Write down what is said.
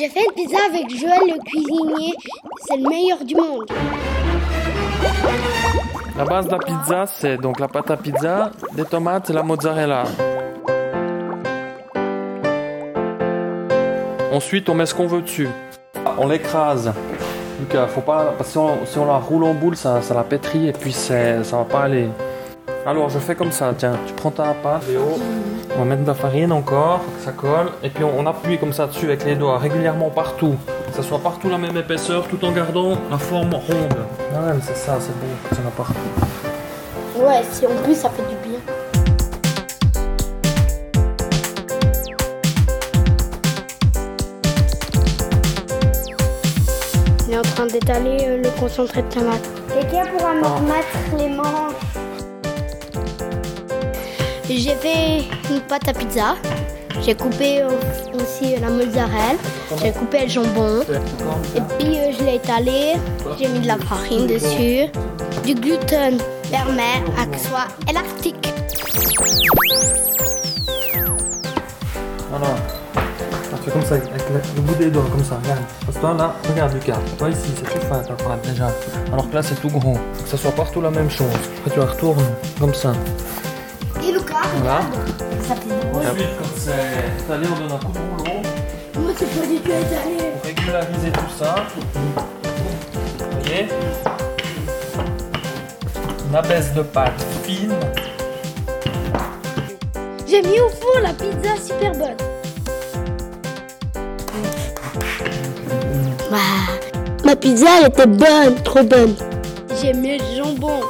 J'ai fait une pizza avec Joël le cuisinier. C'est le meilleur du monde. La base de la pizza, c'est donc la pâte à pizza, des tomates et la mozzarella. Ensuite, on met ce qu'on veut dessus. On l'écrase. Lucas, faut pas. Parce que si on, si on la roule en boule, ça, ça la pétrit et puis ça va pas aller. Alors, je fais comme ça. Tiens, tu prends ta pâte, Léo. On va mettre de la farine encore, faut que ça colle. Et puis on, on appuie comme ça dessus avec les doigts, régulièrement partout. Que ça soit partout la même épaisseur, tout en gardant la forme ronde. Ah ouais, mais c'est ça, c'est bon, que ça n'a partout. Ouais, si en plus ça fait du bien. On est en train d'étaler euh, le concentré de tomate. Quelqu'un pourra me remettre les manches J'ai fait une pâte à pizza. J'ai coupé aussi la mozzarella. J'ai coupé le jambon. Et puis euh, je l'ai étalé. J'ai mis de la farine dessus. Du gluten permet à que soit élastique. Voilà. On fait comme ça, avec le, bout des doigts, comme ça, regarde. Parce que toi, là, regarde Lucas, toi ici, c'est tout fin ta pâte déjà. Alors que là, c'est tout grand. Que ça soit partout la même chose. Après, tu la retournes, comme ça. Voilà. ça fait. Ensuite, quand c'est étalé, on donne un coup de rouleau Moi, c'est pas du tout étalé. pour régulariser tout ça. Vous voyez Une abaisse de pâte fine. J'ai mis au four la pizza super bonne. Ma pizza, elle était bonne, trop bonne. J'ai mis le jambon.